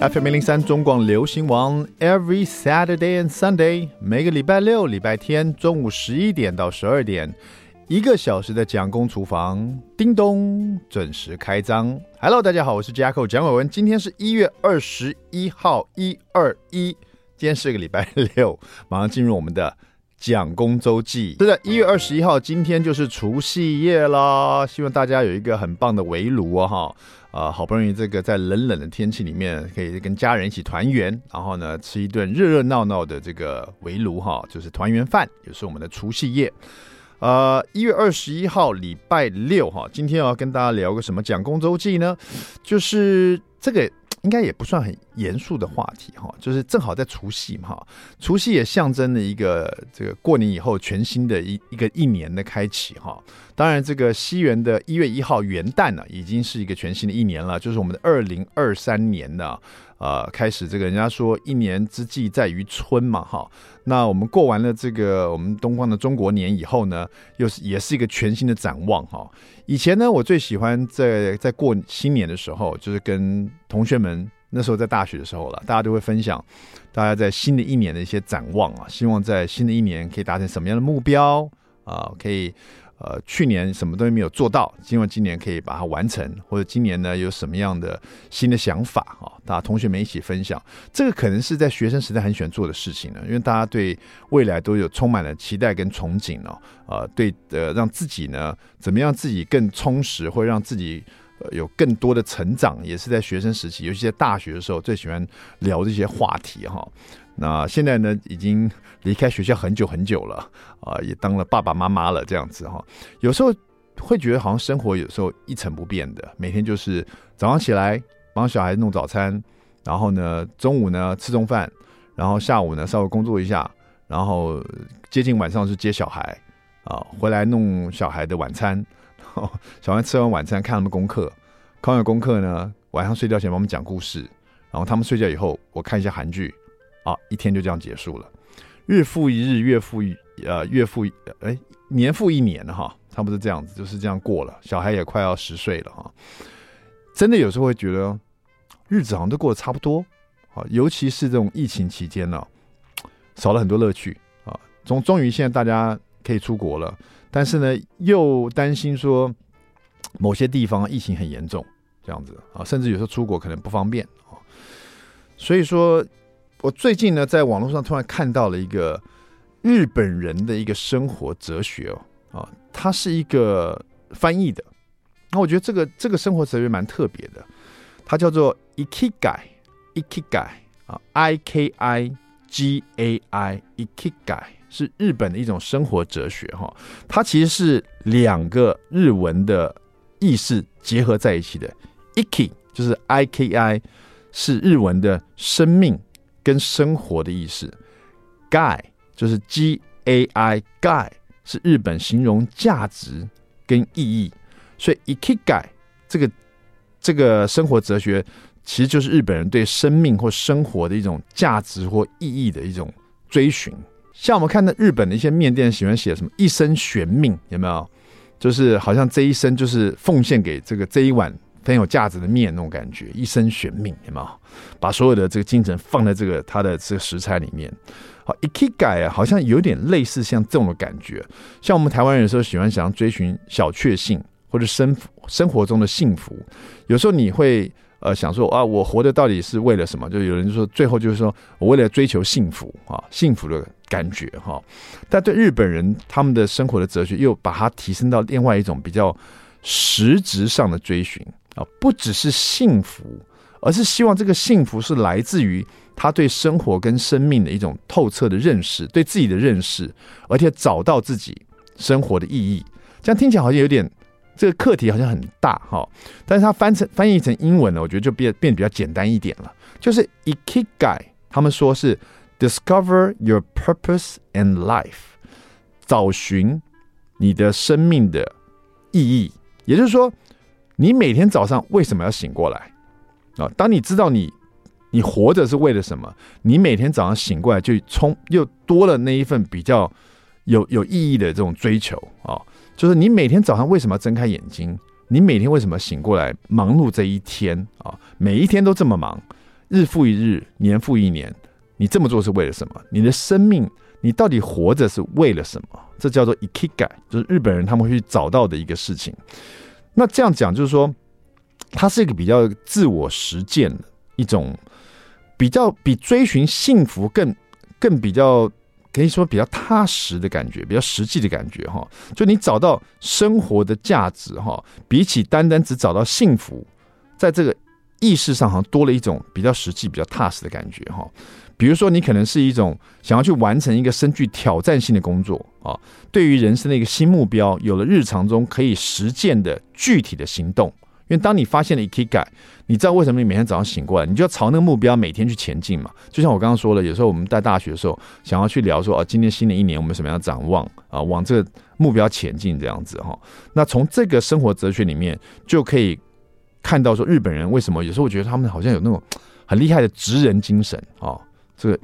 FM 零零三中广流行王，Every Saturday and Sunday，每个礼拜六、礼拜天中午十一点到十二点，一个小时的蒋公厨房，叮咚准时开张。Hello，大家好，我是 Jacko 蒋伟文，今天是一月二十一号，一二一，今天是个礼拜六，马上进入我们的蒋公周记。是的，一月二十一号，今天就是除夕夜啦，希望大家有一个很棒的围炉啊，哈。啊、好不容易这个在冷冷的天气里面，可以跟家人一起团圆，然后呢，吃一顿热热闹闹的这个围炉哈，就是团圆饭，也是我们的除夕夜。呃，一月二十一号礼拜六哈，今天要跟大家聊个什么讲公周记呢？就是这个。应该也不算很严肃的话题哈，就是正好在除夕嘛，除夕也象征了一个这个过年以后全新的一一个一年的开启哈。当然，这个西元的一月一号元旦呢，已经是一个全新的一年了，就是我们的二零二三年呢。呃，开始这个人家说一年之计在于春嘛，哈。那我们过完了这个我们东方的中国年以后呢，又是也是一个全新的展望哈。以前呢，我最喜欢在在过新年的时候，就是跟同学们那时候在大学的时候了，大家都会分享大家在新的一年的一些展望啊，希望在新的一年可以达成什么样的目标啊，可以。呃，去年什么东西没有做到，希望今年可以把它完成，或者今年呢有什么样的新的想法啊？大家同学们一起分享，这个可能是在学生时代很喜欢做的事情呢，因为大家对未来都有充满了期待跟憧憬哦。呃，对，呃，让自己呢怎么样自己更充实，或让自己有更多的成长，也是在学生时期，尤其在大学的时候最喜欢聊这些话题哈。那现在呢，已经离开学校很久很久了啊、也当了爸爸妈妈了，这样子哈。有时候会觉得好像生活有时候一成不变的，每天就是早上起来帮小孩弄早餐，然后呢中午呢吃中饭，然后下午呢稍微工作一下，然后接近晚上是接小孩啊、回来弄小孩的晚餐，小孩吃完晚餐看他们功课，看完功课呢晚上睡觉前帮我们讲故事，然后他们睡觉以后我看一下韩剧。啊，一天就这样结束了，日复一日，月复一呃，月复哎，年复一年哈，差不多这样子，就是这样过了。小孩也快要十岁了哈，真的有时候会觉得日子好像都过得差不多啊，尤其是这种疫情期间呢，少了很多乐趣啊。终终于现在大家可以出国了，但是呢，又担心说某些地方疫情很严重这样子啊，甚至有时候出国可能不方便啊，所以说。我最近呢，在网络上突然看到了一个日本人的一个生活哲学哦，啊，他是一个翻译的，那我觉得这个这个生活哲学蛮特别的，它叫做 Ikigai，Ikigai 啊，I K I G A I，Ikigai 是日本的一种生活哲学哈，它其实是两个日文的意思结合在一起的，Iki 就是 I K I 是日文的生命。跟生活的意思，gai 就是 G A I，gai 是日本形容价值跟意义，所以 Ikigai 这个这个生活哲学，其实就是日本人对生命或生活的一种价值或意义的一种追寻。像我们看到日本的一些面店喜欢写什么“一生悬命”，有没有？就是好像这一生就是奉献给这个这一碗。很有价值的面那种感觉，一生悬命，有没有？把所有的这个精神放在这个它的这个食材里面。好，Ikigai 啊，好像有点类似像这种的感觉。像我们台湾人有时候喜欢想要追寻小确幸或者生生活中的幸福，有时候你会呃想说啊，我活着到底是为了什么？就有人就说最后就是说我为了追求幸福啊，幸福的感觉哈。但对日本人他们的生活的哲学又把它提升到另外一种比较实质上的追寻。啊，不只是幸福，而是希望这个幸福是来自于他对生活跟生命的一种透彻的认识，对自己的认识，而且找到自己生活的意义。这样听起来好像有点这个课题好像很大哈，但是它翻成翻译成英文呢，我觉得就变变比较简单一点了。就是 Ikigai，他们说是 Discover your purpose and life，找寻你的生命的意义，也就是说。你每天早上为什么要醒过来啊？当你知道你你活着是为了什么，你每天早上醒过来就充又多了那一份比较有有意义的这种追求啊。就是你每天早上为什么要睁开眼睛？你每天为什么醒过来忙碌这一天啊？每一天都这么忙，日复一日，年复一年，你这么做是为了什么？你的生命，你到底活着是为了什么？这叫做 ikiga，就是日本人他们会去找到的一个事情。那这样讲就是说，它是一个比较自我实践的一种，比较比追寻幸福更更比较可以说比较踏实的感觉，比较实际的感觉哈。就你找到生活的价值哈，比起单单只找到幸福，在这个意识上好像多了一种比较实际、比较踏实的感觉哈。比如说，你可能是一种想要去完成一个深具挑战性的工作啊，对于人生的一个新目标，有了日常中可以实践的具体的行动。因为当你发现了 Ikigai，你知道为什么你每天早上醒过来，你就要朝那个目标每天去前进嘛。就像我刚刚说了，有时候我们在大学的时候想要去聊说，哦，今年新的一年我们什么样展望啊，往这个目标前进这样子哈。那从这个生活哲学里面就可以看到说，日本人为什么有时候我觉得他们好像有那种很厉害的职人精神啊。这个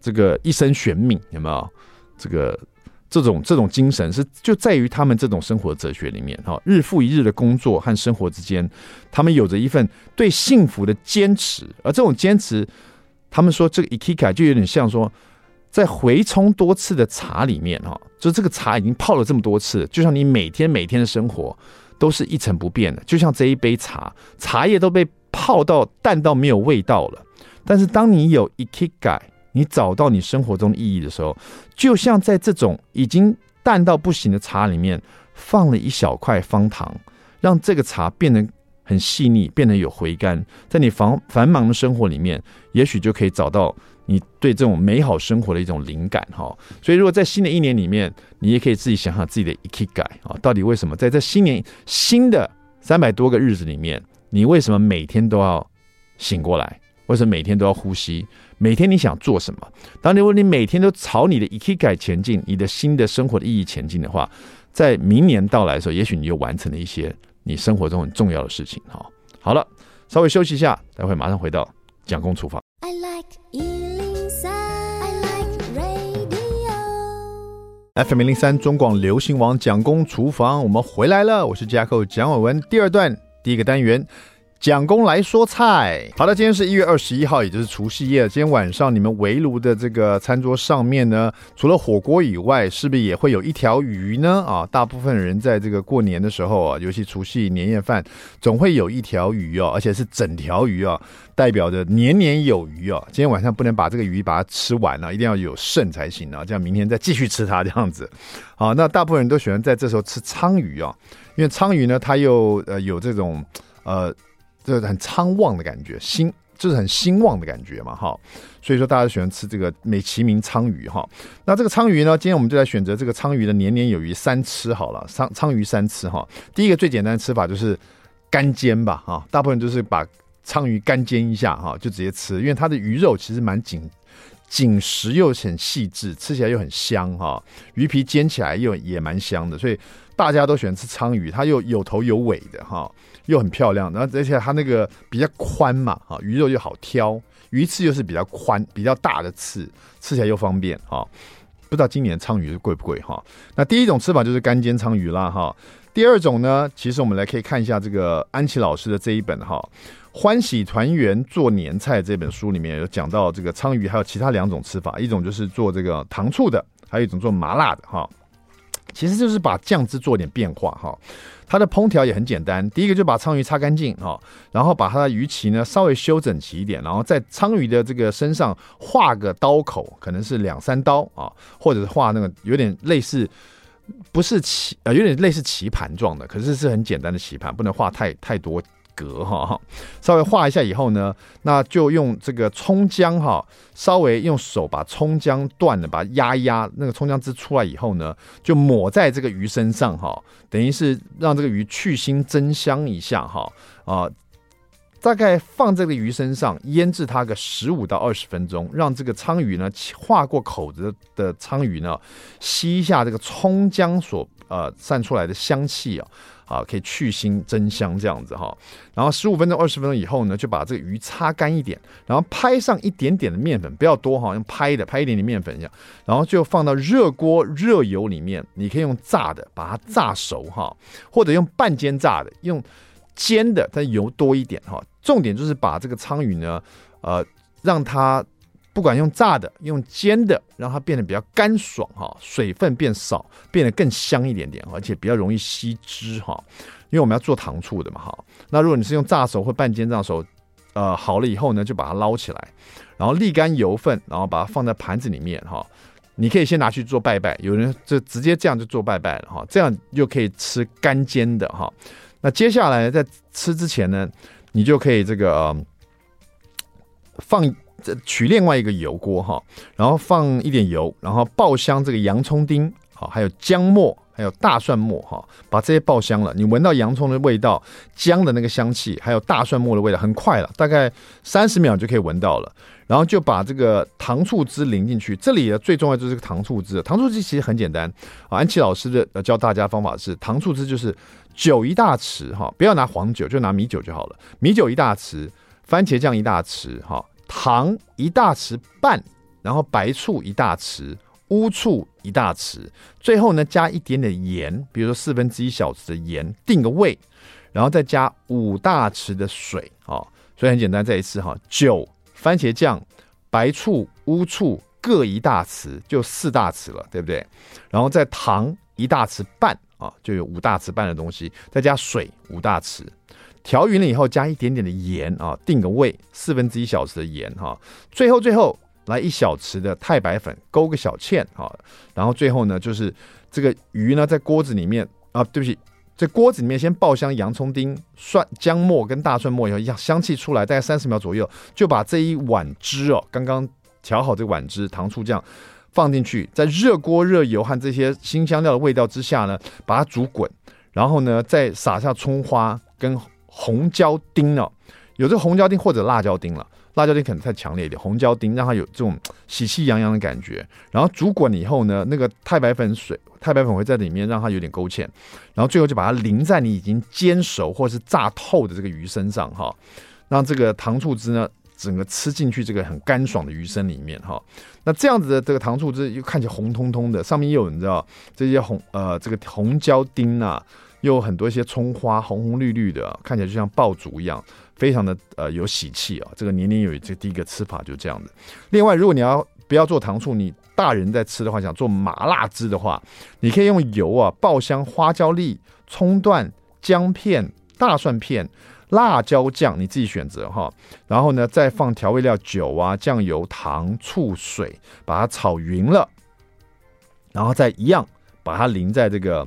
这个一生悬命有没有？这个这种这种精神是就在于他们这种生活哲学里面哈，日复一日的工作和生活之间，他们有着一份对幸福的坚持，而这种坚持，他们说这个 ikigai 就有点像说，在回冲多次的茶里面哈，就这个茶已经泡了这么多次，就像你每天每天的生活都是一成不变的，就像这一杯茶，茶叶都被泡到淡到没有味道了。但是当你有 i k i g a 你找到你生活中的意义的时候，就像在这种已经淡到不行的茶里面放了一小块方糖，让这个茶变得很细腻，变得有回甘，在你繁繁忙的生活里面，也许就可以找到你对这种美好生活的一种灵感哈。所以，如果在新的一年里面，你也可以自己想想自己的 i k i g a 啊，到底为什么在这新年新的三百多个日子里面，你为什么每天都要醒过来？为什么每天都要呼吸？每天你想做什么？当你如果你每天都朝你的 ikigai 前进，你的新的生活的意义前进的话，在明年到来的时候，也许你又完成了一些你生活中很重要的事情。哈，好了，稍微休息一下，待会马上回到蒋公厨房。I like I like radio. FM 零零三中广流行王蒋公厨房，我们回来了，我是架构蒋伟文。第二段第一个单元。蒋公来说菜，好的，今天是一月二十一号，也就是除夕夜。今天晚上你们围炉的这个餐桌上面呢，除了火锅以外，是不是也会有一条鱼呢？啊，大部分人在这个过年的时候啊，尤其除夕年夜饭，总会有一条鱼哦，而且是整条鱼啊，代表着年年有余啊。今天晚上不能把这个鱼把它吃完了，一定要有剩才行啊，这样明天再继续吃它这样子。好，那大部分人都喜欢在这时候吃鲳鱼啊，因为鲳鱼呢，它又呃有这种呃。就是很昌旺的感觉，兴就是很兴旺的感觉嘛，哈，所以说大家喜欢吃这个美其名鲳鱼哈。那这个鲳鱼呢，今天我们就来选择这个鲳鱼的年年有余三吃好了，鲳鲳鱼三吃哈。第一个最简单的吃法就是干煎吧，哈，大部分就是把鲳鱼干煎一下哈，就直接吃，因为它的鱼肉其实蛮紧紧实又很细致，吃起来又很香哈，鱼皮煎起来又也蛮香的，所以大家都喜欢吃鲳鱼，它又有头有尾的哈。又很漂亮，然后而且它那个比较宽嘛，啊，鱼肉又好挑，鱼刺又是比较宽、比较大的刺，吃起来又方便啊。不知道今年鲳鱼贵不贵哈？那第一种吃法就是干煎鲳鱼啦哈。第二种呢，其实我们来可以看一下这个安琪老师的这一本哈《欢喜团圆做年菜》这本书里面有讲到这个鲳鱼还有其他两种吃法，一种就是做这个糖醋的，还有一种做麻辣的哈。其实就是把酱汁做点变化哈。它的烹调也很简单，第一个就把鲳鱼擦干净哈，然后把它的鱼鳍呢稍微修整齐一点，然后在鲳鱼的这个身上画个刀口，可能是两三刀啊，或者是画那个有点类似，不是棋呃有点类似棋盘状的，可是是很简单的棋盘，不能画太太多。格哈，稍微画一下以后呢，那就用这个葱姜哈，稍微用手把葱姜断了，把它压一压，那个葱姜汁出来以后呢，就抹在这个鱼身上哈，等于是让这个鱼去腥增香一下哈啊，大概放这个鱼身上腌制它个十五到二十分钟，让这个鲳鱼呢划过口子的鲳鱼呢吸一下这个葱姜所呃散出来的香气啊。啊，可以去腥增香这样子哈，然后十五分钟、二十分钟以后呢，就把这个鱼擦干一点，然后拍上一点点的面粉，不要多哈，用拍的，拍一点点面粉这样，然后就放到热锅热油里面，你可以用炸的把它炸熟哈，或者用半煎炸的，用煎的，但油多一点哈。重点就是把这个鲳鱼呢，呃，让它不管用炸的、用煎的，让它变得比较干爽哈，水分变少，变得更香一点点，而且比较容易吸汁哈。因为我们要做糖醋的嘛哈。那如果你是用炸熟或半煎炸熟，呃，好了以后呢，就把它捞起来，然后沥干油分，然后把它放在盘子里面哈。你可以先拿去做拜拜，有人就直接这样就做拜拜了哈，这样就可以吃干煎的哈。那接下来在吃之前呢，你就可以这个、放取另外一个油锅哈，然后放一点油，然后爆香这个洋葱丁，好，还有姜末，还有大蒜末哈，把这些爆香了，你闻到洋葱的味道、姜的那个香气，还有大蒜末的味道，很快了，大概三十秒就可以闻到了。然后就把这个糖醋汁淋进去，这里的最重要就是这个糖醋汁。糖醋汁其实很简单，安琪老师的教大家方法是糖醋汁就是酒一大匙哈，不要拿黄酒，就拿米酒就好了。米酒一大匙，番茄酱一大匙哈，糖一大匙半，然后白醋一大匙，乌醋一大匙，最后呢加一点点盐，比如说四分之一小匙的盐定个味，然后再加五大匙的水啊，所以很简单，再一次哈酒。番茄酱、白醋、乌醋各一大匙，就四大匙了，对不对？然后再糖一大匙半啊，就有五大匙半的东西，再加水五大匙，调匀了以后加一点点的盐啊，定个味，四分之一小匙的盐哈。最后最后来一小匙的太白粉，勾个小芡啊。然后最后呢，就是这个鱼呢在锅子里面啊，对不起。这锅子里面先爆香洋葱丁、蒜、姜末跟大蒜末以后，一香气出来，大概三十秒左右，就把这一碗汁哦，刚刚调好这碗汁，糖醋酱放进去，在热锅热油和这些辛香料的味道之下呢，把它煮滚，然后呢再撒下葱花跟红椒丁哦，有这个红椒丁或者辣椒丁了。辣椒丁可能太强烈一点，红椒丁让它有这种喜气洋洋的感觉。然后煮滚以后呢，那个太白粉水、太白粉会在里面让它有点勾芡。然后最后就把它淋在你已经煎熟或是炸透的这个鱼身上哈，让这个糖醋汁呢整个吃进去这个很干爽的鱼身里面哈。那这样子的这个糖醋汁又看起来红彤彤的，上面又有你知道这些红呃这个红椒丁啊，又有很多一些葱花红红绿绿的，看起来就像爆竹一样。非常的呃有喜气啊，这个年年有余，这第一个吃法就这样子。另外，如果你要不要做糖醋，你大人在吃的话，想做麻辣汁的话，你可以用油啊爆香花椒粒、葱段、姜片、大蒜片、辣椒酱，你自己选择哈。然后呢，再放调味料酒啊、酱油、糖、醋、水，把它炒匀了，然后再一样把它淋在这个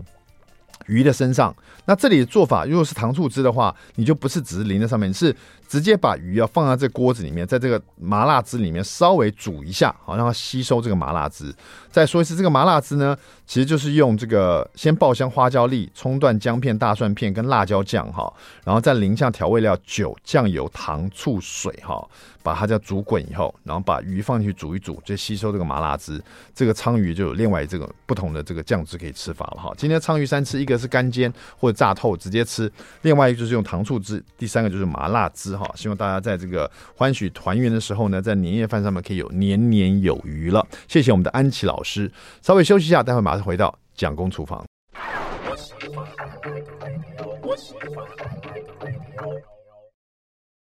鱼的身上。那这里的做法，如果是糖醋汁的话，你就不是只是淋在上面，是直接把鱼要放在这锅子里面，在这个麻辣汁里面稍微煮一下，好让它吸收这个麻辣汁。再说一次，这个麻辣汁呢，其实就是用这个先爆香花椒粒、葱段、姜片、大蒜片跟辣椒酱哈，然后再淋上调味料酒、酱油、糖、醋、水哈，把它叫煮滚以后，然后把鱼放进去煮一煮，就吸收这个麻辣汁。这个鲳鱼就有另外这个不同的这个酱汁可以吃法了哈。今天鲳鱼三吃，一个是干煎或者炸透直接吃，另外一个就是用糖醋汁，第三个就是麻辣汁哈。希望大家在这个欢许团圆的时候呢，在年夜饭上面可以有年年有余了。谢谢我们的安琪老师，稍微休息一下，待会马上回到蒋公厨房。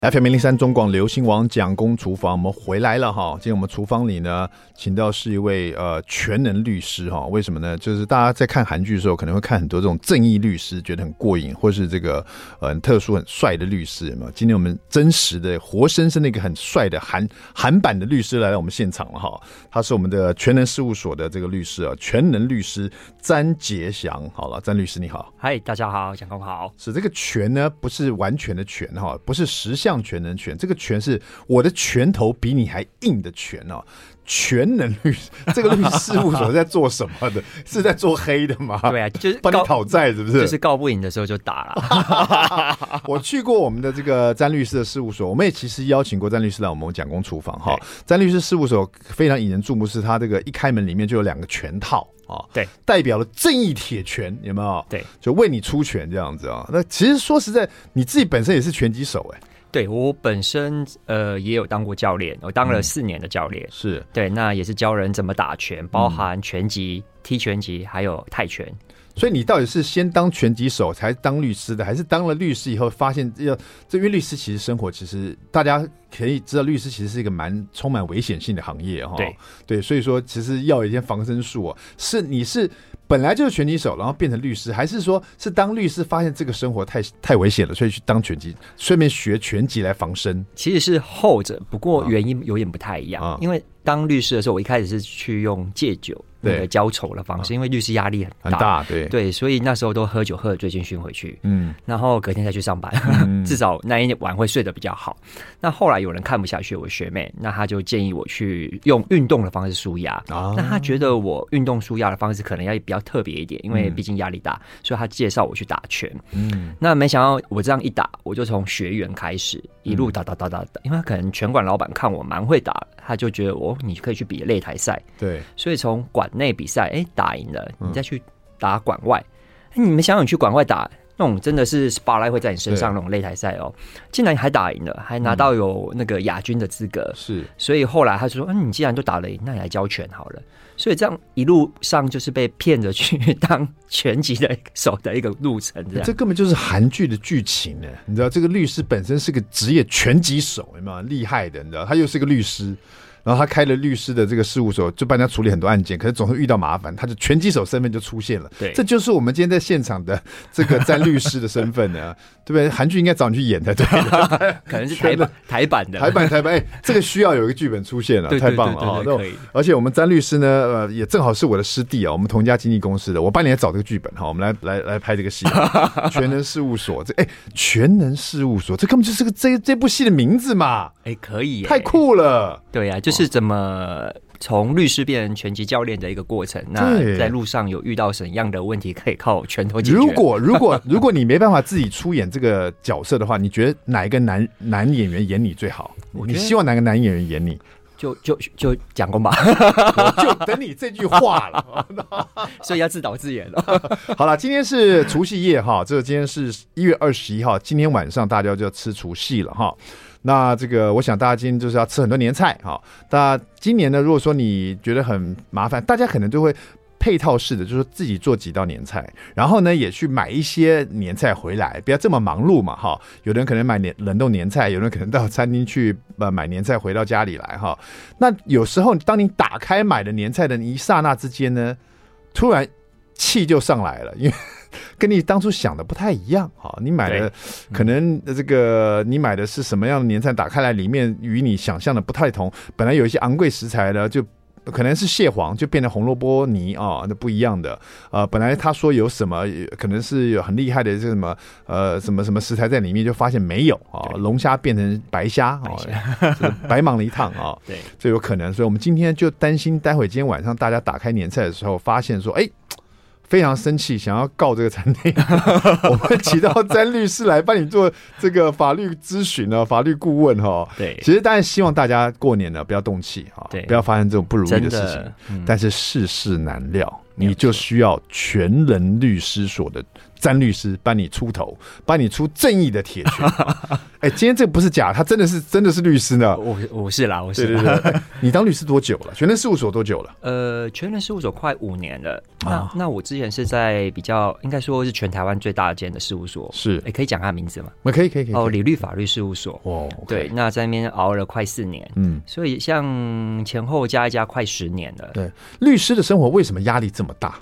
FM 零零三中广流行王蒋公厨房，我们回来了哈。今天我们厨房里呢，请到是一位呃全能律师哈。为什么呢？就是大家在看韩剧的时候，可能会看很多这种正义律师，觉得很过瘾，或是这个呃很特殊、很帅的律师嘛。今天我们真实的、活生生的一个很帅的韩韩版的律师来到我们现场了哈。他是我们的全能事务所的这个律师啊，全能律师詹杰祥。好了，詹律师你好，嗨，大家好，蒋公好。是这个全呢，不是完全的全哈，不是实相。全能拳，这个拳是我的拳头比你还硬的拳哦。全能律师，这个律师事务所在做什么的？是在做黑的吗？对啊，就是帮你讨债，是不是？就是告不赢的时候就打了。我去过我们的这个詹律师的事务所，我们也其实邀请过詹律师来我们蒋公厨房哈。詹律师事务所非常引人注目，是他这个一开门里面就有两个拳套啊，对，代表了正义铁拳，有没有？对，就为你出拳这样子啊。那其实说实在，你自己本身也是拳击手哎。对，我本身呃也有当过教练，我当了四年的教练，嗯、是。对，那也是教人怎么打拳，包含拳击、嗯、踢拳击还有泰拳。所以你到底是先当拳击手才当律师的，还是当了律师以后发现要这？因为律师其实生活其实大家可以知道，律师其实是一个蛮充满危险性的行业哈。对对，所以说其实要有一些防身术啊。是你是本来就是拳击手，然后变成律师，还是说是当律师发现这个生活太太危险了，所以去当拳击，顺便学拳击来防身？其实是后者，不过原因有点不太一样，啊、因为。当律师的时候，我一开始是去用戒酒那个浇愁的方式，因为律师压力很大，对。对，所以那时候都喝酒喝得醉醺醺回去，嗯，然后隔天再去上班，嗯、至少那一晚会睡得比较好。那后来有人看不下去，我学妹，那她就建议我去用运动的方式舒压。啊，那她觉得我运动舒压的方式可能要比较特别一点，因为毕竟压力大，所以她介绍我去打拳。嗯，那没想到我这样一打，我就从学员开始一路打打打打打，因为他可能拳馆老板看我蛮会打，他就觉得我你可以去比擂台赛。对，所以从馆内比赛，哎，打赢了，你再去打馆外。哎，你们想想去馆外打。那种真的是 spotlight 会在你身上那种擂台赛哦，竟然还打赢了，还拿到有那个亚军的资格。是，所以后来他就说：“嗯，你既然都打了赢，那你来教拳好了。”所以这样一路上就是被骗着去当拳击的手的一个路程。这根本就是韩剧的剧情呢。你知道，这个律师本身是个职业拳击手，有没有厉害的？你知道，他又是个律师。然后他开了律师的这个事务所，就帮他处理很多案件，可是总是遇到麻烦，他就拳击手身份就出现了。对，这就是我们今天在现场的这个詹律师的身份呢，对不对？韩剧应该找你去演的，对，可能是台版台版的，台版台版。哎，这个需要有一个剧本出现了，太棒了啊！而且我们詹律师呢，呃，也正好是我的师弟啊，我们同一家经纪公司的，我帮你来找这个剧本哈，我们来来来拍这个戏，全能事务所。这哎，全能事务所，这根本就是个这这部戏的名字嘛。哎，可以，太酷了。对呀，就是怎么从律师变成拳击教练的一个过程。那在路上有遇到什么样的问题，可以靠拳头解决？如果如果 如果你没办法自己出演这个角色的话，你觉得哪一个男男演员演你最好？你希望哪个男演员演你？就就就讲公吧，就等你这句话了。所以要自导自演了。好了，今天是除夕夜哈，这个今天是一月二十一号，今天晚上大家就要吃除夕了哈。那这个，我想大家今天就是要吃很多年菜哈。那今年呢，如果说你觉得很麻烦，大家可能就会配套式的，就是自己做几道年菜，然后呢，也去买一些年菜回来，不要这么忙碌嘛哈。有的人可能买年冷冻年菜，有人可能到餐厅去呃买年菜回到家里来哈。那有时候当你打开买的年菜的一刹那之间呢，突然气就上来了，因为。跟你当初想的不太一样啊，你买的可能这个你买的是什么样的年菜？打开来里面与你想象的不太同。本来有一些昂贵食材的，就可能是蟹黄，就变成红萝卜泥啊，那不一样的。呃，本来他说有什么，可能是有很厉害的这什么呃什么什么食材在里面，就发现没有啊，龙虾变成白虾啊，白忙了一趟啊。对，这有可能。所以我们今天就担心，待会今天晚上大家打开年菜的时候，发现说，哎。非常生气，想要告这个餐厅。我们请到詹律师来帮你做这个法律咨询啊，法律顾问哈。对，其实当然希望大家过年呢不要动气哈，对，不要发生这种不如意的事情。嗯、但是世事难料，你就需要全能律师所的。詹律师帮你出头，帮你出正义的铁拳。哎、欸，今天这个不是假，他真的是真的是律师呢。我我是啦，我是。对对对，你当律师多久了？全能事务所多久了？呃，全能事务所快五年了。啊、那那我之前是在比较应该说是全台湾最大间的事务所。是，哎、欸，可以讲他名字吗？可以可以可以。哦，李律法律事务所。哦，okay、对，那在那边熬了快四年。嗯，所以像前后加一加快十年了。对，律师的生活为什么压力这么大？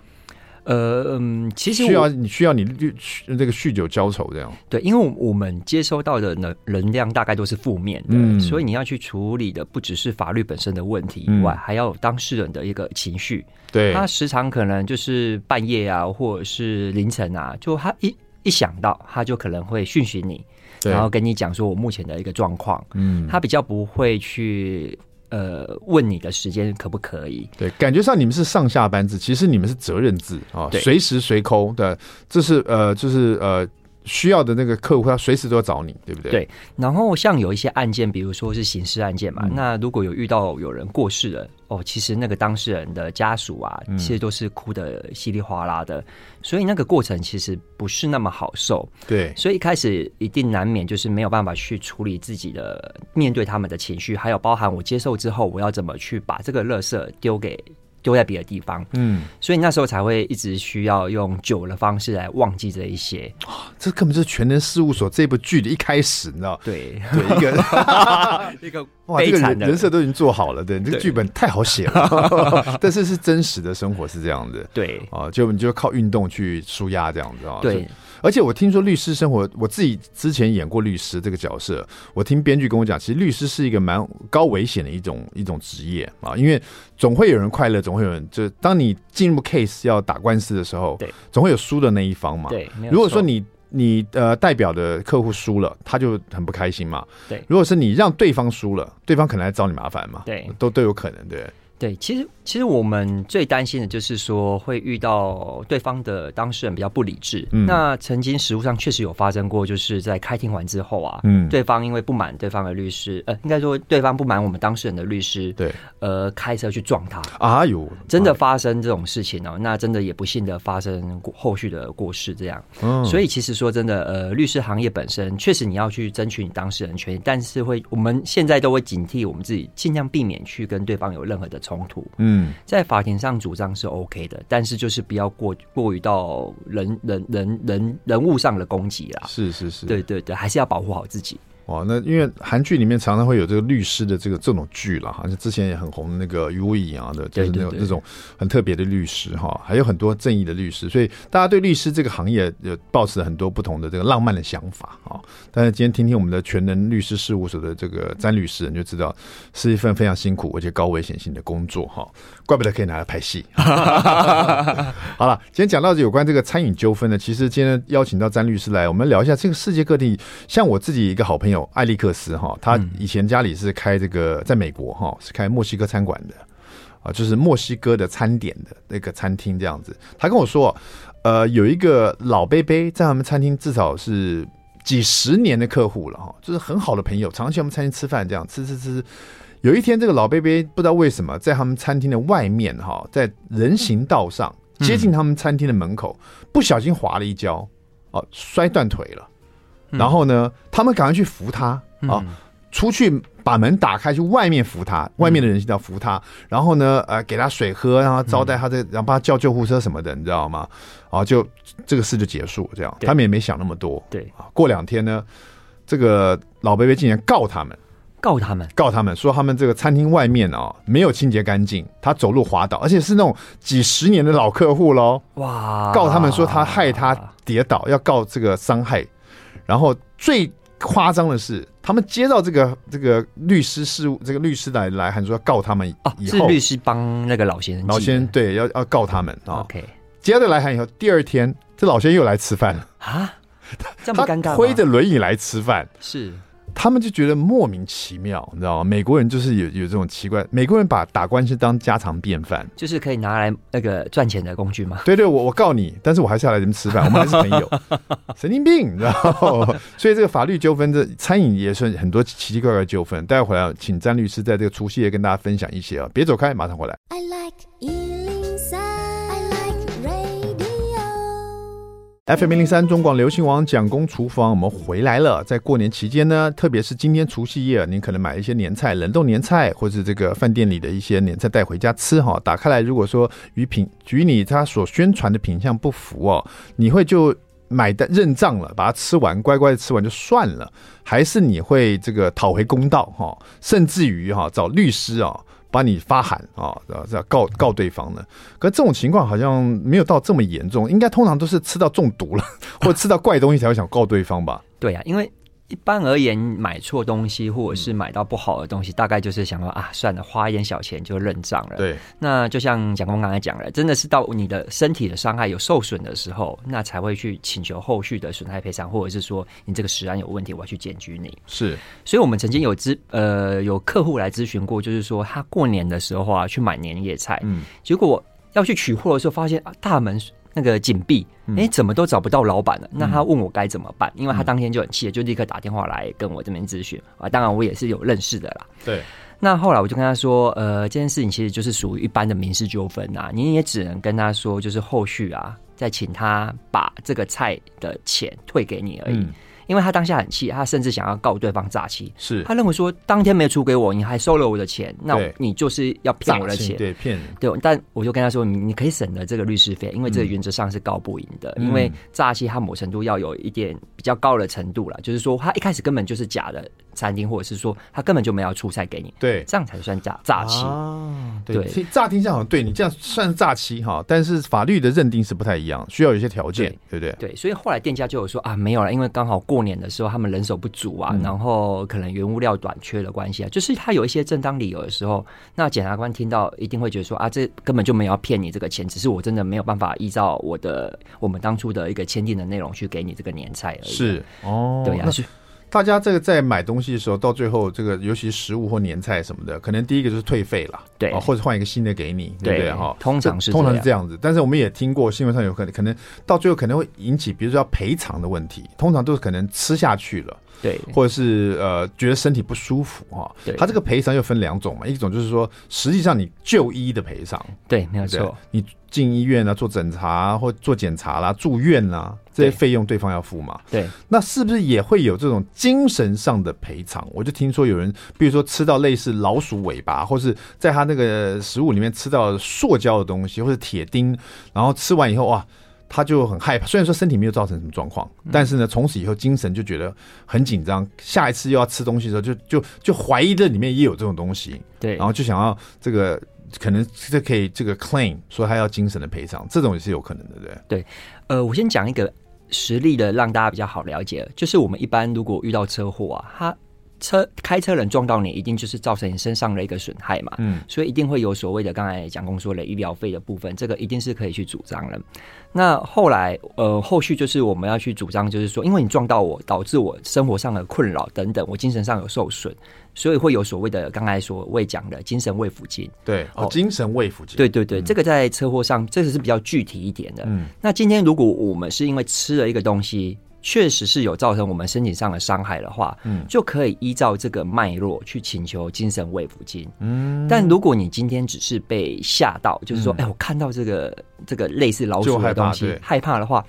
呃嗯，其实需要你需要你酗这个酗酒浇愁这样。对，因为我们接收到的能能量大概都是负面的，嗯，所以你要去处理的不只是法律本身的问题以外，嗯、还要有当事人的一个情绪。对，他时常可能就是半夜啊，或者是凌晨啊，就他一一想到，他就可能会讯息你，然后跟你讲说我目前的一个状况。嗯，他比较不会去。呃，问你的时间可不可以？对，感觉上你们是上下班制，其实你们是责任制啊，随时随扣的，这是呃，就是呃。需要的那个客户，他随时都要找你，对不对？对。然后像有一些案件，比如说是刑事案件嘛，嗯、那如果有遇到有人过世了，哦，其实那个当事人的家属啊，嗯、其实都是哭的稀里哗啦的，所以那个过程其实不是那么好受。对。所以一开始一定难免就是没有办法去处理自己的面对他们的情绪，还有包含我接受之后，我要怎么去把这个垃圾丢给。丢在别的地方，嗯，所以那时候才会一直需要用酒的方式来忘记这一些。啊，这根本就是全能事务所这部剧的一开始，你知道？对，对，一个 一个 哇，这个人人设都已经做好了，对，这个剧本太好写了，但是是真实的生活是这样的，对，啊，就你就靠运动去舒压这样子啊，对。而且我听说律师生活，我自己之前演过律师这个角色，我听编剧跟我讲，其实律师是一个蛮高危险的一种一种职业啊，因为总会有人快乐，总会有人就当你进入 case 要打官司的时候，对，总会有输的那一方嘛。对，如果说你你呃代表的客户输了，他就很不开心嘛。对，如果是你让对方输了，对方可能来找你麻烦嘛。对，都都有可能，对。对，其实其实我们最担心的就是说会遇到对方的当事人比较不理智。嗯，那曾经实务上确实有发生过，就是在开庭完之后啊，嗯，对方因为不满对方的律师，呃，应该说对方不满我们当事人的律师，对，呃，开车去撞他啊，有真的发生这种事情哦，那真的也不幸的发生后续的过失这样。嗯，所以其实说真的，呃，律师行业本身确实你要去争取你当事人权益，但是会我们现在都会警惕我们自己，尽量避免去跟对方有任何的。冲突，嗯，在法庭上主张是 OK 的，但是就是不要过过于到人人人人人物上的攻击啦。是是是，对对对，还是要保护好自己。哦，那因为韩剧里面常常会有这个律师的这个这种剧了，好像之前也很红的那个余文仪啊的，就是那种那种很特别的律师哈，还有很多正义的律师，所以大家对律师这个行业有抱持很多不同的这个浪漫的想法啊。但是今天听听我们的全能律师事务所的这个詹律师，你就知道是一份非常辛苦而且高危险性的工作哈，怪不得可以拿来拍戏。好了，今天讲到有关这个餐饮纠纷呢，其实今天邀请到詹律师来，我们聊一下这个世界各地，像我自己一个好朋友。艾利克斯哈，他以前家里是开这个，在美国哈是开墨西哥餐馆的啊，就是墨西哥的餐点的那个餐厅这样子。他跟我说，呃，有一个老杯杯在他们餐厅至少是几十年的客户了哈，就是很好的朋友，常去我们餐厅吃饭这样吃吃吃。有一天，这个老伯伯不知道为什么在他们餐厅的外面哈，在人行道上接近他们餐厅的门口，不小心滑了一跤，哦，摔断腿了。然后呢，他们赶快去扶他啊、哦，出去把门打开，去外面扶他，外面的人行道扶他。然后呢，呃，给他水喝，然后招待他，再然后帮他叫救护车什么的，你知道吗？啊，就这个事就结束，这样他们也没想那么多。对啊，过两天呢，这个老伯伯竟然告他们，告他们，告他们说他们这个餐厅外面啊没有清洁干净，他走路滑倒，而且是那种几十年的老客户喽。哇，告他们说他害他跌倒，要告这个伤害。然后最夸张的是，他们接到这个这个律师事务，这个律师来来函说要告他们以后，是律师帮那个老先生，老先生对要要告他们啊。OK，接着来函以后，第二天这老先生又来吃饭了啊，这么尴尬，推着轮椅来吃饭是。他们就觉得莫名其妙，你知道吗？美国人就是有有这种奇怪，美国人把打官司当家常便饭，就是可以拿来那个赚钱的工具嘛？对对，我我告你，但是我还是要来这边吃饭，我们还是朋友，神经病，你知道吗？所以这个法律纠纷，这餐饮也是很多奇奇怪怪的纠纷。待会回来，请詹律师在这个除夕夜跟大家分享一些啊，别走开，马上回来。I like FM 零零三中广流行网蒋公厨房，我们回来了。在过年期间呢，特别是今天除夕夜，您可能买一些年菜、冷冻年菜，或者这个饭店里的一些年菜带回家吃哈。打开来，如果说与品与你他所宣传的品相不符哦，你会就买单认账了，把它吃完，乖乖的吃完就算了，还是你会这个讨回公道哈，甚至于哈找律师啊？把你发函啊，要告告对方呢？可这种情况好像没有到这么严重，应该通常都是吃到中毒了，或者吃到怪东西才会想告对方吧？对呀、因为。一般而言，买错东西或者是买到不好的东西，大概就是想说啊，算了，花一点小钱就认账了。对，那就像蒋公刚才讲了，真的是到你的身体的伤害有受损的时候，那才会去请求后续的损害赔偿，或者是说你这个食安有问题，我要去检举你。是，所以我们曾经有咨呃有客户来咨询过，就是说他过年的时候啊去买年夜菜，嗯，结果要去取货的时候，发现啊大门。那个紧闭，哎、欸，怎么都找不到老板了？那他问我该怎么办？因为他当天就很气，就立刻打电话来跟我这边咨询啊。当然，我也是有认识的啦。对。那后来我就跟他说，呃，这件事情其实就是属于一般的民事纠纷啊，你也只能跟他说，就是后续啊，再请他把这个菜的钱退给你而已。因为他当下很气，他甚至想要告对方诈欺。是。他认为说，当天没出给我，你还收了我的钱，那你就是要骗我的钱，对骗。对，但我就跟他说，你你可以省了这个律师费，因为这个原则上是告不赢的，嗯、因为诈欺他某程度要有一点比较高的程度了，就是说他一开始根本就是假的餐厅，或者是说他根本就没有出菜给你，对，这样才算诈诈欺。啊，对，乍听下好像对你这样算是诈欺哈，但是法律的认定是不太一样，需要有一些条件，对，对不对？对，所以后来店家就有说啊，没有了，因为刚好过年的时候他们人手不足啊，嗯、然后可能原物料短缺的关系啊，就是他有一些正当理由的时候，那检察官听到一定会觉得说啊，这根本就没有要骗你这个钱，只是我真的没有办法依照我的我们当初的一个签订的内容去给你这个年菜而已。是哦，对呀、啊。大家这个在买东西的时候，到最后这个尤其食物或年菜什么的，可能第一个就是退费了，对，或者换一个新的给你，对不对？哈，通常是通常是这样子。但是我们也听过新闻上有可能，可能到最后可能会引起，比如说要赔偿的问题，通常都是可能吃下去了。对，或者是呃觉得身体不舒服哈，对，他这个赔偿又分两种嘛，一种就是说实际上你就医的赔偿，对，没有错，你进医院啊做诊查或做检查啦、住院啦这些费用对方要付嘛，对，那是不是也会有这种精神上的赔偿？我就听说有人，比如说吃到类似老鼠尾巴，或是在他那个食物里面吃到塑胶的东西，或者铁钉，然后吃完以后哇。他就很害怕，虽然说身体没有造成什么状况，但是呢，从此以后精神就觉得很紧张。下一次又要吃东西的时候就，就就就怀疑这里面也有这种东西，对，然后就想要这个可能这可以这个 claim 说他要精神的赔偿，这种也是有可能的，对。对，呃，我先讲一个实例的，让大家比较好了解，就是我们一般如果遇到车祸啊，他。车开车人撞到你，一定就是造成你身上的一个损害嘛，嗯，所以一定会有所谓的刚才蒋工说的医疗费的部分，这个一定是可以去主张的。那后来呃，后续就是我们要去主张，就是说，因为你撞到我，导致我生活上的困扰等等，我精神上有受损，所以会有所谓的刚才所谓讲的精神慰抚金。对，哦，精神慰抚金。对对对，嗯，这个在车祸上这个是比较具体一点的。嗯，那今天如果我们是因为吃了一个东西。确实是有造成我们身体上的伤害的话，嗯，就可以依照这个脉络去请求精神慰抚金。嗯，但如果你今天只是被吓到，就是说，哎、嗯欸，我看到这个这个类似老鼠的东西，害怕，害怕的话，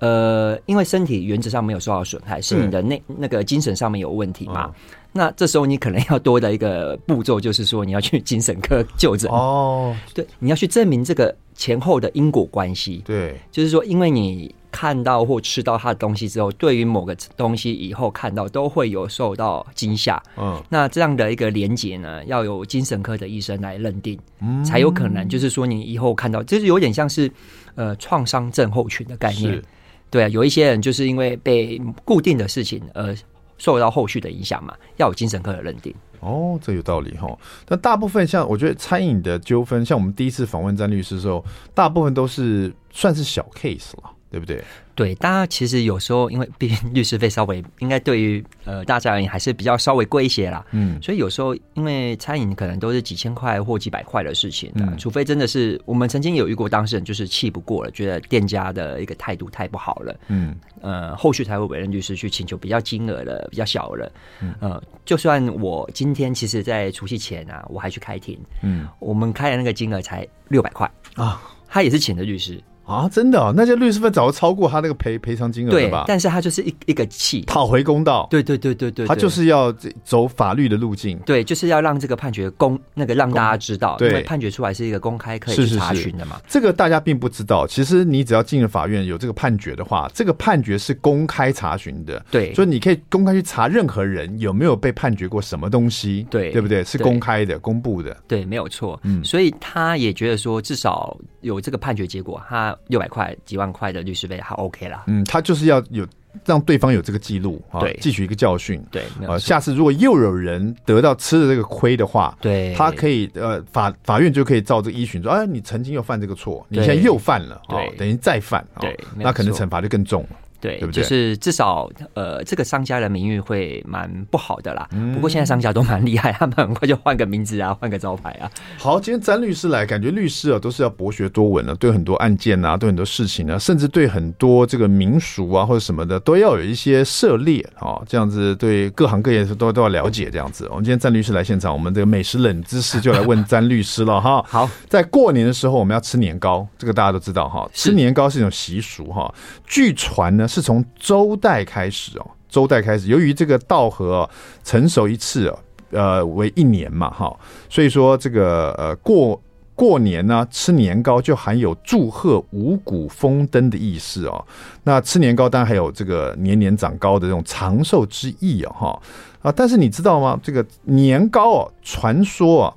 呃，因为身体原则上没有受到损害，是你的那那个精神上面有问题嘛？嗯、那这时候你可能要多的一个步骤，就是说你要去精神科就诊哦。对，你要去证明这个前后的因果关系。对，就是说，因为你。看到或吃到他的东西之后，对于某个东西以后看到都会有受到惊吓。嗯，那这样的一个连结呢，要有精神科的医生来认定，嗯，才有可能。就是说，你以后看到，就是有点像是呃创伤症候群的概念。是对啊，有一些人就是因为被固定的事情而受到后续的影响嘛，要有精神科的认定。哦，这有道理哈。但大部分像我觉得餐饮的纠纷，像我们第一次访问詹律师的时候，大部分都是算是小 case 了。对不对？对，大家其实有时候因为毕竟律师费稍微应该对于呃大家而言还是比较稍微贵一些啦，嗯，所以有时候因为餐饮可能都是几千块或几百块的事情的，嗯、除非真的是我们曾经有遇过当事人就是气不过了，觉得店家的一个态度太不好了，嗯，呃，后续才会委任律师去请求比较金额的比较小的，嗯，呃，就算我今天其实在除夕前啊，我还去开庭，嗯，我们开的那个金额才六百块。啊，他也是请的律师。啊，真的啊，那些律师费早就超过他那个赔赔偿金额了吧？对，但是他就是一一个气讨回公道。对对对对对，他就是要走法律的路径。对，就是要让这个判决公那个让大家知道，对，因为判决出来是一个公开可以去查询的嘛。这个大家并不知道，其实你只要进了法院有这个判决的话，这个判决是公开查询的。对，所以你可以公开去查任何人有没有被判决过什么东西。对，对不对？是公开的、公布的。对，没有错。嗯，所以他也觉得说，至少有这个判决结果，他六百块。几万块的律师费还 OK 啦，嗯，他就是要有让对方有这个记录，对，汲取一个教训，对，呃，下次如果又有人得到吃的这个亏的话，对，他可以呃法法院就可以照这个依循说，哎，你曾经又犯这个错，你现在又犯了，对，等于再犯，对，那可能惩罚就更重了。对，对，就是至少呃，这个商家的名誉会蛮不好的啦。嗯、不过现在商家都蛮厉害，他们很快就换个名字啊，换个招牌啊。好，今天詹律师来，感觉律师啊都是要博学多闻了，对很多案件啊，对很多事情啊，甚至对很多这个民俗啊或者什么的，都要有一些涉猎啊，这样子对各行各业都都要了解这样子。我们今天詹律师来现场，我们这个美食冷知识就来问詹律师了哈。好，在过年的时候我们要吃年糕，这个大家都知道哈，吃年糕是一种习俗哈。据传呢。是从周代开始哦，周代开始，由于这个稻禾、啊、成熟一次哦，呃，为一年嘛，哈，所以说这个呃过过年呢，吃年糕就含有祝贺五谷丰登的意思哦。那吃年糕当然还有这个年年长高的这种长寿之意啊，哈啊，但是你知道吗？这个年糕啊，传说啊，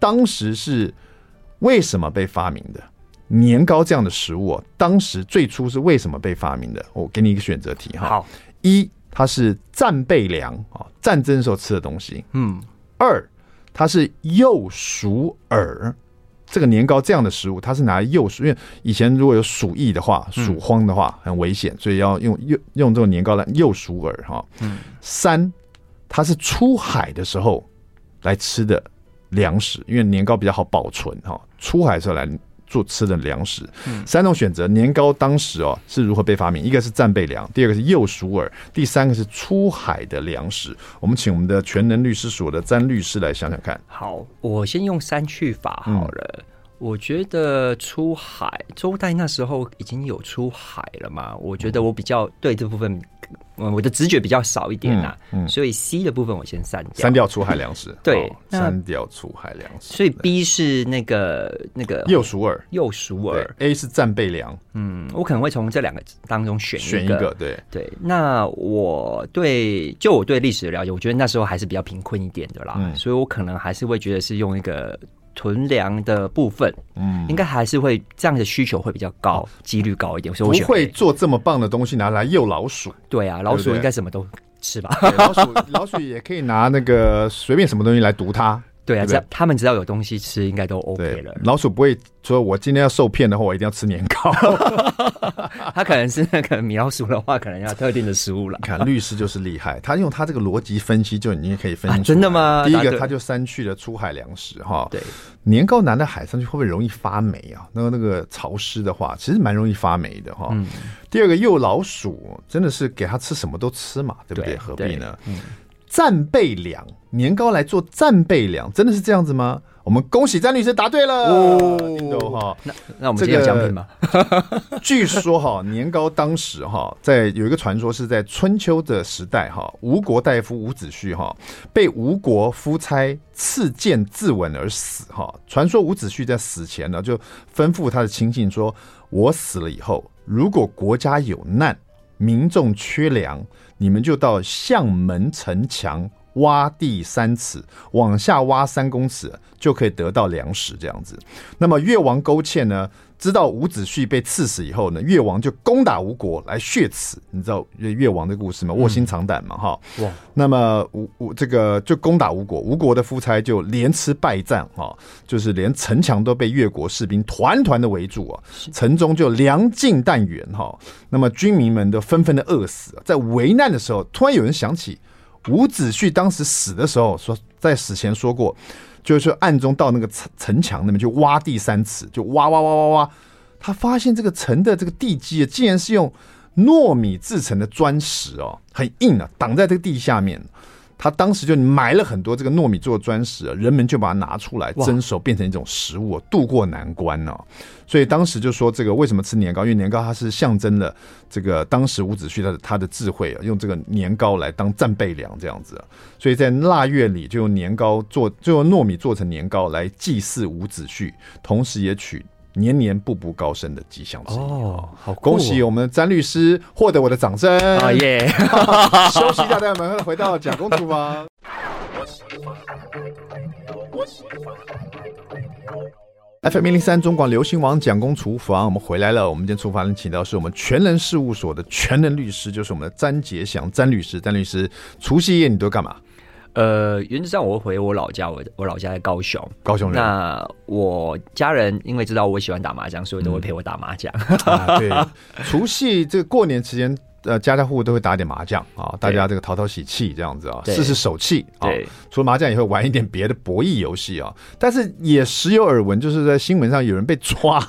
当时是为什么被发明的？年糕这样的食物啊，当时最初是为什么被发明的？我给你一个选择题哈。好，一，它是战备粮啊，战争时候吃的东西。嗯。二，它是幼鼠饵。这个年糕这样的食物，它是拿来诱鼠，因为以前如果有鼠疫的话、鼠荒的话很危险，所以要用用用这种年糕来诱鼠饵哈。嗯。三，它是出海的时候来吃的粮食，因为年糕比较好保存哈。出海的时候来。做吃的粮食，三种选择。年糕当时哦是如何被发明？一个是战备粮，第二个是幼鼠饵，第三个是出海的粮食。我们请我们的全能律师所的詹律师来想想看。好，我先用三去法好了。嗯、我觉得出海，周代那时候已经有出海了嘛？我觉得我比较对这部分。嗯，我的直觉比较少一点呐、啊，嗯嗯、所以 C 的部分我先删掉，删掉出海粮食。对，删掉出海粮食。所以 B 是那个那个右鼠耳，右鼠耳。A 是战备粮。嗯，我可能会从这两个当中选一个。选一个，对对。那我对就我对历史的了解，我觉得那时候还是比较贫困一点的啦，嗯、所以我可能还是会觉得是用一个。囤粮的部分，嗯，应该还是会这样的需求会比较高，几率高一点。所以我不会做这么棒的东西拿来诱老鼠。对啊，老鼠应该什么都吃吧？老鼠老鼠也可以拿那个随便什么东西来毒它。对啊，只要他们只要有东西吃，应该都 OK 了。老鼠不会说，我今天要受骗的话，我一定要吃年糕。他可能是 那个米老鼠的话，可能要特定的食物了。看律师就是厉害，他用他这个逻辑分析，就已经可以分析、啊。真的吗？第一个，他就删去了出海粮食哈。对，年糕拿到海上去会不会容易发霉啊？那个那个潮湿的话，其实蛮容易发霉的哈。嗯、第二个，幼老鼠真的是给他吃什么都吃嘛，对不对？对何必呢？嗯。战备粮年糕来做战备粮，真的是这样子吗？我们恭喜詹律师答对了哦！那那我们这个奖品吧。据说哈，年糕当时哈，在有一个传说是在春秋的时代哈，吴国大夫伍子胥哈被吴国夫差刺剑自刎而死哈。传说伍子胥在死前呢，就吩咐他的亲信说：“我死了以后，如果国家有难，民众缺粮。”你们就到相门城墙挖地三尺，往下挖三公尺，就可以得到粮食。这样子，那么越王勾践呢，知道伍子胥被刺死以后呢，越王就攻打吴国来血耻。你知道越越王的故事吗？卧薪尝胆嘛，哈、嗯。哇。那么吴吴这个就攻打吴国，吴国的夫差就连吃败仗，哈，就是连城墙都被越国士兵团团的围住啊，城中就粮尽弹援，哈。那么军民们都纷纷的饿死。在危难的时候，突然有人想起伍子胥当时死的时候说，在死前说过。就是暗中到那个城城墙那边去挖地三尺，就挖挖挖挖挖，他发现这个城的这个地基啊，竟然是用糯米制成的砖石哦，很硬啊，挡在这个地下面。他当时就埋了很多这个糯米做的砖石，人们就把它拿出来蒸熟，变成一种食物，渡过难关呢。所以当时就说这个为什么吃年糕？因为年糕它是象征了这个当时伍子胥他的他的智慧啊，用这个年糕来当战备粮这样子。所以在腊月里就用年糕做，就用糯米做成年糕来祭祀伍子胥，同时也取。年年步步高升的吉祥之意哦，好、哦、恭喜我们詹律师获得我的掌声啊耶！休息一下，大家们回到蒋公厨房。FM 零零三中广流行王蒋公厨房，我们回来了。我们今天厨房请到是我们全能事务所的全能律师，就是我们的詹杰祥詹律师。詹律师，除夕夜你都干嘛？呃，原则上我会回我老家，我我老家在高雄，高雄人。那我家人因为知道我喜欢打麻将，所以都会陪我打麻将。嗯啊、对，除夕这个过年期间，呃，家家户户都会打点麻将啊，大家这个讨讨喜气这样子啊，试试手气啊。对，除了麻将，也会玩一点别的博弈游戏啊。但是也时有耳闻，就是在新闻上有人被抓，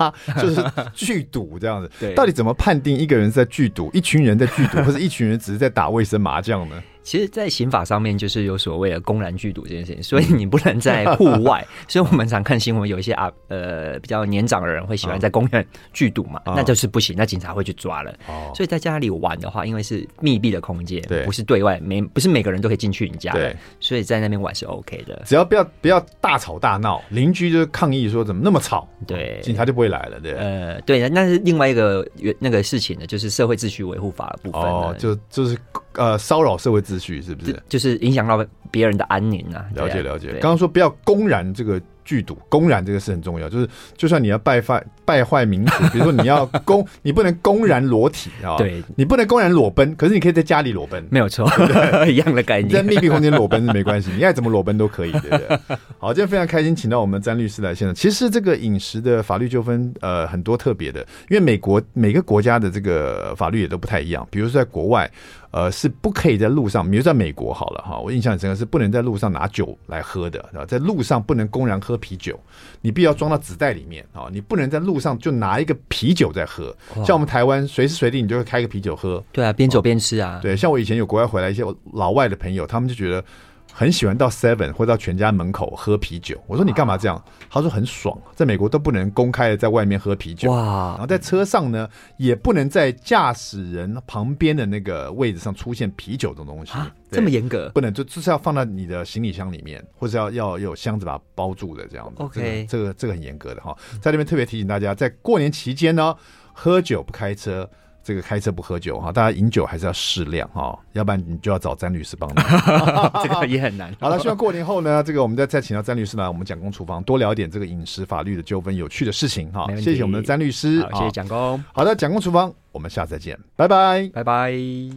就是聚赌这样子。对，到底怎么判定一个人是在聚赌，一群人在聚赌，或者一群人只是在打卫生麻将呢？其实，在刑法上面就是有所谓的公然聚赌这件事情，所以你不能在户外。所以我们常看新闻，有一些啊呃比较年长的人会喜欢在公园聚赌嘛，那就是不行，那警察会去抓了。所以在家里玩的话，因为是密闭的空间，不是对外，没不是每个人都可以进去你家的，所以在那边玩是 OK 的。只要不要不要大吵大闹，邻居就是抗议说怎么那么吵，对，警察就不会来了，对。呃，对，那是另外一个那个事情呢，就是社会秩序维护法的部分哦，就就是呃骚扰社会秩序是不是？就是影响到别人的安宁啊。了解了解。刚刚说不要公然这个。聚赌公然这个是很重要，就是就算你要败坏败坏民主，比如说你要公，你不能公然裸体啊，对，你不能公然裸奔，可是你可以在家里裸奔，没有错，一样的概念。你在密闭空间裸奔是没关系，你爱怎么裸奔都可以，对不对？好，今天非常开心，请到我们詹律师来现场。其实这个饮食的法律纠纷，呃，很多特别的，因为美国每个国家的这个法律也都不太一样，比如说在国外。呃，是不可以在路上，比如在美国好了哈，我印象很深刻，是不能在路上拿酒来喝的，在路上不能公然喝啤酒，你必须要装到纸袋里面啊，你不能在路上就拿一个啤酒在喝，像我们台湾随时随地你就会开个啤酒喝，对啊，边走边吃啊，对，像我以前有国外回来一些老外的朋友，他们就觉得。很喜欢到 Seven 或到全家门口喝啤酒。我说你干嘛这样？他说很爽，在美国都不能公开的在外面喝啤酒。哇！然后在车上呢，也不能在驾驶人旁边的那个位置上出现啤酒这种东西。这么严格？不能，就就是要放在你的行李箱里面，或者要要有箱子把它包住的这样子。OK，这个这个很严格的哈。在这边特别提醒大家，在过年期间呢，喝酒不开车。这个开车不喝酒哈，大家饮酒还是要适量哈，要不然你就要找詹律师帮忙。这个也很难。好了，希望过年后呢，这个我们再再请到詹律师来，我们蒋公厨房多聊点这个饮食法律的纠纷、有趣的事情哈。谢谢我们的詹律师，谢谢蒋公。好的，蒋公厨房，我们下次再见，拜拜，拜拜。